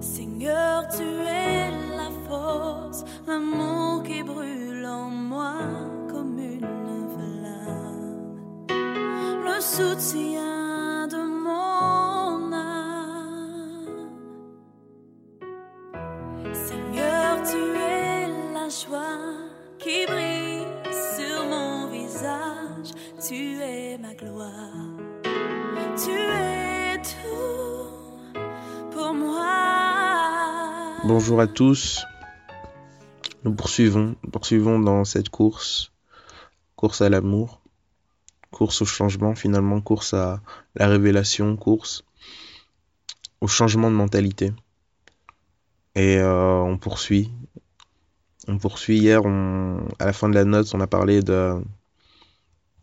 Seigneur, tu es la force, l'amour qui brûle en moi comme une flamme, le soutien de mon âme. Seigneur, tu es la joie qui brille sur mon visage, tu es ma gloire, Bonjour à tous. Nous poursuivons, poursuivons dans cette course, course à l'amour, course au changement finalement, course à la révélation, course au changement de mentalité. Et euh, on poursuit. On poursuit. Hier, à la fin de la note, on a parlé de...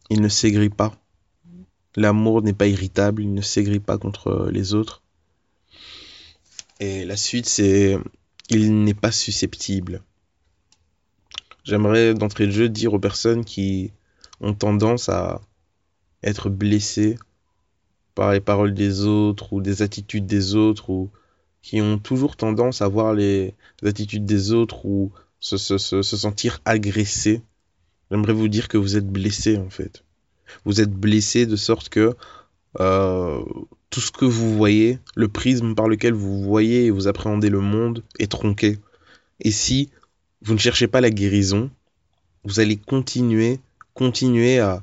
Il ne s'aigrit pas. L'amour n'est pas irritable, il ne s'aigrit pas contre les autres. Et la suite, c'est il n'est pas susceptible. J'aimerais d'entrée de jeu dire aux personnes qui ont tendance à être blessées par les paroles des autres ou des attitudes des autres ou qui ont toujours tendance à voir les attitudes des autres ou se, se, se, se sentir agressés. J'aimerais vous dire que vous êtes blessés en fait. Vous êtes blessés de sorte que euh, tout ce que vous voyez, le prisme par lequel vous voyez et vous appréhendez le monde est tronqué. Et si vous ne cherchez pas la guérison, vous allez continuer, continuer à,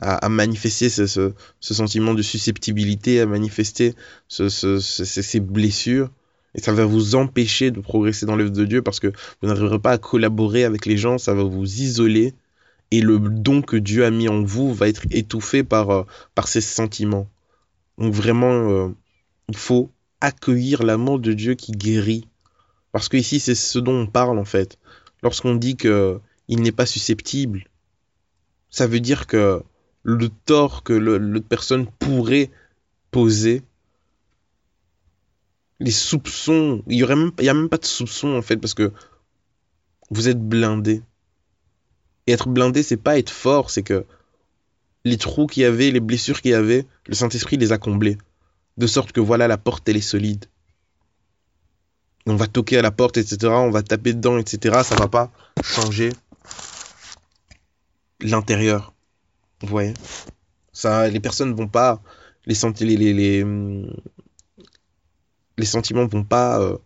à, manifester ce, ce, sentiment de susceptibilité, à manifester ce, ces blessures. Et ça va vous empêcher de progresser dans l'œuvre de Dieu parce que vous n'arriverez pas à collaborer avec les gens, ça va vous isoler. Et le don que Dieu a mis en vous va être étouffé par, euh, par ces sentiments. Donc vraiment, euh, il faut accueillir l'amour de Dieu qui guérit. Parce que ici, c'est ce dont on parle en fait. Lorsqu'on dit que il n'est pas susceptible, ça veut dire que le tort que l'autre personne pourrait poser, les soupçons, il y aurait a même pas de soupçons en fait parce que vous êtes blindé. Et être blindé, c'est pas être fort, c'est que les trous qu'il y avait, les blessures qu'il y avait, le Saint-Esprit les a comblés. De sorte que voilà, la porte, elle est solide. On va toquer à la porte, etc. On va taper dedans, etc. Ça va pas changer l'intérieur. Vous voyez? Ça, Les personnes vont pas... Les, les, les, sentiments vont pas euh,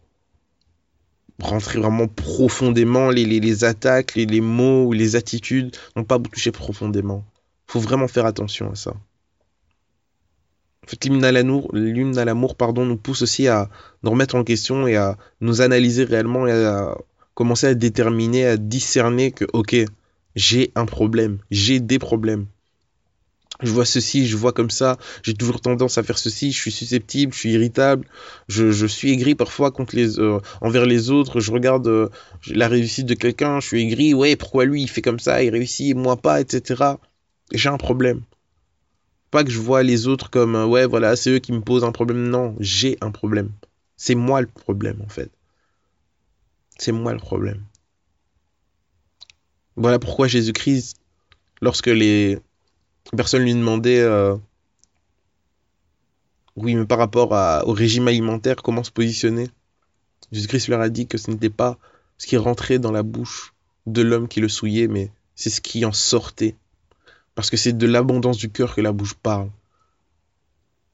rentrer vraiment profondément. Les, les, attaques, les, mots les attitudes vont pas vous toucher profondément faut vraiment faire attention à ça. En l'hymne à l'amour, à l'amour, pardon, nous pousse aussi à nous remettre en question et à nous analyser réellement et à commencer à déterminer, à discerner que, ok, j'ai un problème, j'ai des problèmes. Je vois ceci, je vois comme ça, j'ai toujours tendance à faire ceci, je suis susceptible, je suis irritable, je, je suis aigri parfois contre les, euh, envers les autres, je regarde euh, la réussite de quelqu'un, je suis aigri, ouais, pourquoi lui il fait comme ça, il réussit, moi pas, etc j'ai un problème. Pas que je vois les autres comme, euh, ouais, voilà, c'est eux qui me posent un problème. Non, j'ai un problème. C'est moi le problème, en fait. C'est moi le problème. Voilà pourquoi Jésus-Christ, lorsque les personnes lui demandaient, euh, oui, mais par rapport au régime alimentaire, comment se positionner, Jésus-Christ leur a dit que ce n'était pas ce qui rentrait dans la bouche de l'homme qui le souillait, mais c'est ce qui en sortait parce que c'est de l'abondance du cœur que la bouche parle.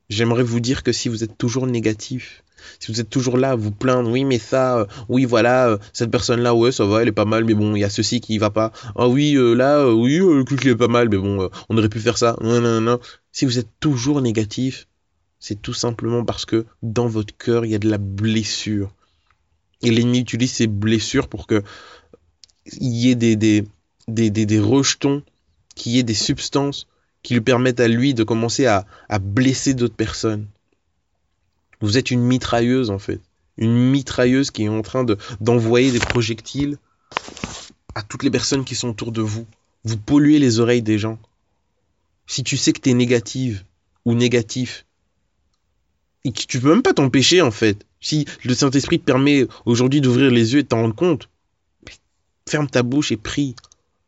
J'aimerais vous dire que si vous êtes toujours négatif, si vous êtes toujours là à vous plaindre, oui, mais ça, euh, oui, voilà, euh, cette personne-là, ouais, ça va, elle est pas mal, mais bon, il y a ceci qui va pas. Ah oui, euh, là, oui, le truc est pas mal, mais bon, on aurait pu faire ça. Non, non, non. Si vous êtes toujours négatif, c'est tout simplement parce que dans votre cœur, il y a de la blessure. Et l'ennemi utilise ces blessures pour que il y ait des, des, des, des rejetons qu'il y ait des substances qui lui permettent à lui de commencer à, blesser d'autres personnes. Vous êtes une mitrailleuse en fait. Une mitrailleuse qui est en train de, d'envoyer des projectiles à toutes les personnes qui sont autour de vous. Vous polluez les oreilles des gens. Si tu sais que tu es négative ou négatif, et que tu peux même pas t'empêcher en fait. Si le Saint-Esprit te permet aujourd'hui d'ouvrir les yeux et de t'en rendre compte, ferme ta bouche et prie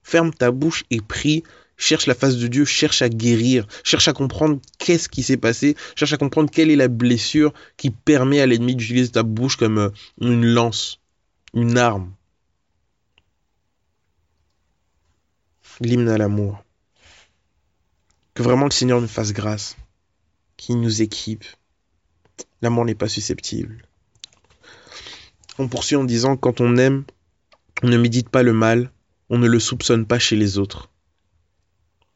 ferme ta bouche et prie cherche la face de Dieu, cherche à guérir, cherche à comprendre qu'est-ce qui s'est passé, cherche à comprendre quelle est la blessure qui permet à l'ennemi d'utiliser ta bouche comme euh, une lance, une arme. L'hymne à l'amour. Que vraiment le Seigneur nous fasse grâce, qu'il nous équipe. L'amour n'est pas susceptible. On poursuit en disant quand on aime, on ne médite pas le mal, on ne le soupçonne pas chez les autres.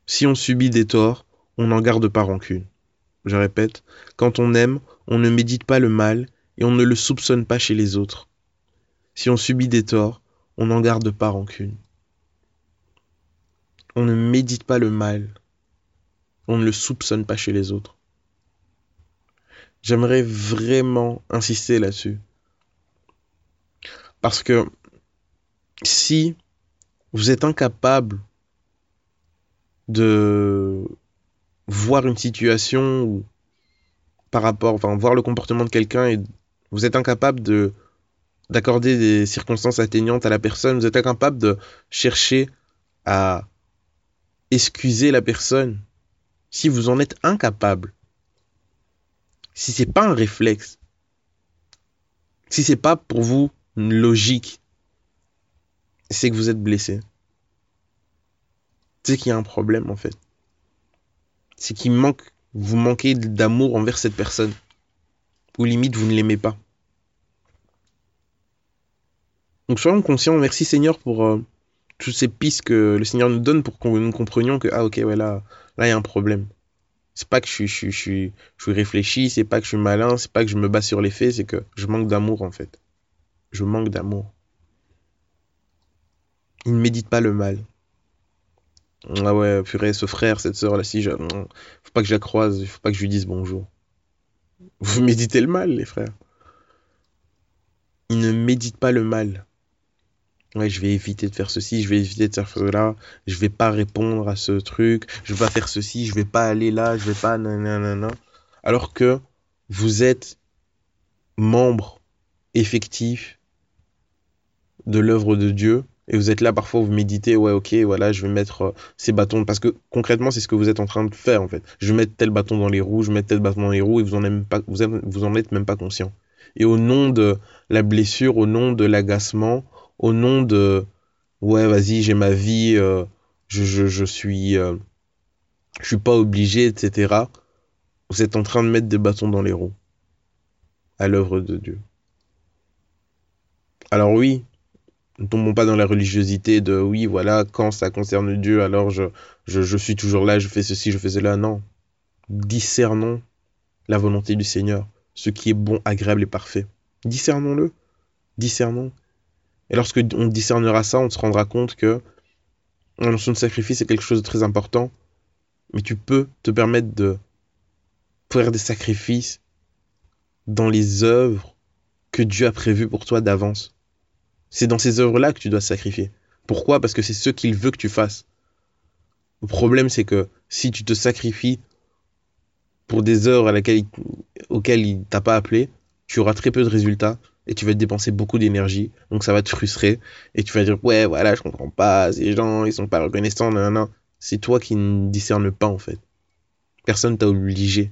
Si on subit des torts, on n'en garde pas rancune. Je répète, quand on aime, on ne médite pas le mal et on ne le soupçonne pas chez les autres. Si on subit des torts, on n'en garde pas rancune. On ne médite pas le mal, on ne le soupçonne pas chez les autres. J'aimerais vraiment insister là-dessus. Parce que si vous êtes incapable de voir une situation ou par rapport, enfin, voir le comportement de quelqu'un et vous êtes incapable de d'accorder des circonstances atteignantes à la personne, vous êtes incapable de chercher à excuser la personne. Si vous en êtes incapable, si c'est pas un réflexe, si c'est pas pour vous une logique, c'est que vous êtes blessé. C'est qu'il y a un problème en fait. C'est qu'il manque, vous manquez d'amour envers cette personne. Ou limite vous ne l'aimez pas. Donc soyons conscients, merci Seigneur pour euh, toutes ces pistes que le Seigneur nous donne pour que nous comprenions que, ah ok, ouais, là, là il y a un problème. C'est pas que je suis, je, je, je, je suis réfléchi, c'est pas que je suis malin, c'est pas que je me bats sur les faits, c'est que je manque d'amour en fait. Je manque d'amour. Il ne médite pas le mal. Ah ouais, purée, ce frère, cette soeur là, si je... faut pas que je la croise, faut pas que je lui dise bonjour. Vous méditez le mal, les frères. Il ne médite pas le mal. Ouais, je vais éviter de faire ceci, je vais éviter de faire cela, je vais pas répondre à ce truc, je vais pas faire ceci, je vais pas aller là, je vais pas nanana. Alors que vous êtes membre effectif de l'œuvre de Dieu et vous êtes là parfois vous méditez ouais ok voilà je vais mettre euh, ces bâtons parce que concrètement c'est ce que vous êtes en train de faire en fait. Je vais mettre tel bâton dans les roues je vais mettre tel bâton dans les roues et vous en êtes pas vous, vous en êtes même pas conscient. Et au nom de la blessure au nom de l'agacement au nom de ouais vas-y j'ai ma vie euh, je, je, je, suis euh, je suis pas obligé etc vous êtes en train de mettre des bâtons dans les roues à l'œuvre de Dieu. Alors oui ne tombons pas dans la religiosité de oui, voilà, quand ça concerne Dieu, alors je, je, suis toujours là, je fais ceci, je fais cela. Non. Discernons la volonté du Seigneur, ce qui est bon, agréable et parfait. Discernons-le. Discernons. Et lorsque on discernera ça, on se rendra compte que la notion de sacrifice est quelque chose de très important, mais tu peux te permettre de faire des sacrifices dans les œuvres que Dieu a prévues pour toi d'avance. C'est dans ces œuvres-là que tu dois sacrifier. Pourquoi? Parce que c'est ce qu'il veut que tu fasses. Le problème, c'est que si tu te sacrifies pour des œuvres auxquelles il t'a pas appelé, tu auras très peu de résultats et tu vas te dépenser beaucoup d'énergie. Donc ça va te frustrer et tu vas dire ouais voilà je comprends pas ces gens ils sont pas reconnaissants non non. C'est toi qui ne discernes pas en fait. Personne t'a obligé.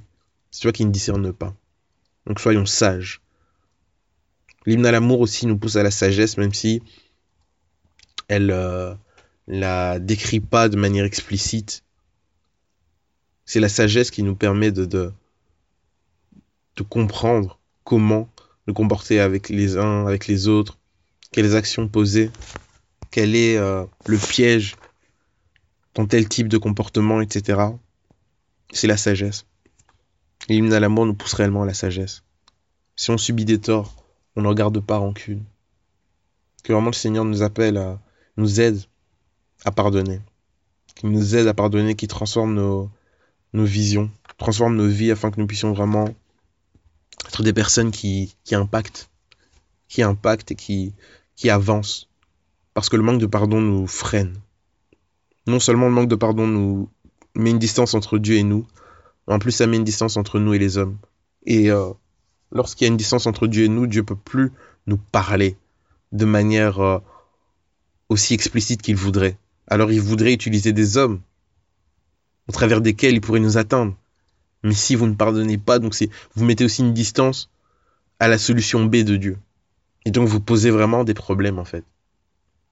C'est toi qui ne discernes pas. Donc soyons sages. L'hymne à l'amour aussi nous pousse à la sagesse, même si elle euh, la décrit pas de manière explicite. C'est la sagesse qui nous permet de, de, comprendre comment nous comporter avec les uns, avec les autres, quelles actions poser, quel est euh, le piège dans tel type de comportement, etc. C'est la sagesse. L'hymne à l'amour nous pousse réellement à la sagesse. Si on subit des torts, on ne garde pas rancune. Que vraiment le Seigneur nous appelle à, nous aide à pardonner. Qu'il nous aide à pardonner, qu'il transforme nos, visions, transforme nos vies afin que nous puissions vraiment être des personnes qui, qui impactent, qui impactent et qui, qui avancent. Parce que le manque de pardon nous freine. Non seulement le manque de pardon nous met une distance entre Dieu et nous, en plus ça met une distance entre nous et les hommes. Et euh, lorsqu'il y a une distance entre Dieu et nous, Dieu peut plus nous parler de manière euh, aussi explicite qu'il voudrait. Alors il voudrait utiliser des hommes au travers desquels il pourrait nous atteindre. Mais si vous ne pardonnez pas, donc vous mettez aussi une distance à la solution B de Dieu. Et donc vous posez vraiment des problèmes en fait.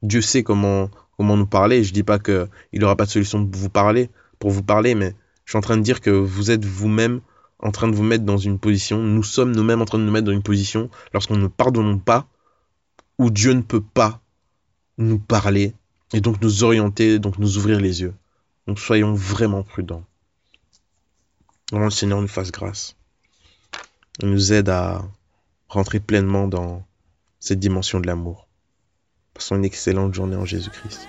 Dieu sait comment comment nous parler. Je dis pas que il aura pas de solution pour vous parler, pour vous parler, mais je suis en train de dire que vous êtes vous-même en train de vous mettre dans une position, nous sommes nous-mêmes en train de nous mettre dans une position lorsqu'on ne pardonne pas, où Dieu ne peut pas nous parler et donc nous orienter, donc nous ouvrir les yeux. Donc soyons vraiment prudents. Vraiment le Seigneur nous fasse grâce. Il nous aide à rentrer pleinement dans cette dimension de l'amour. Passons une excellente journée en Jésus-Christ.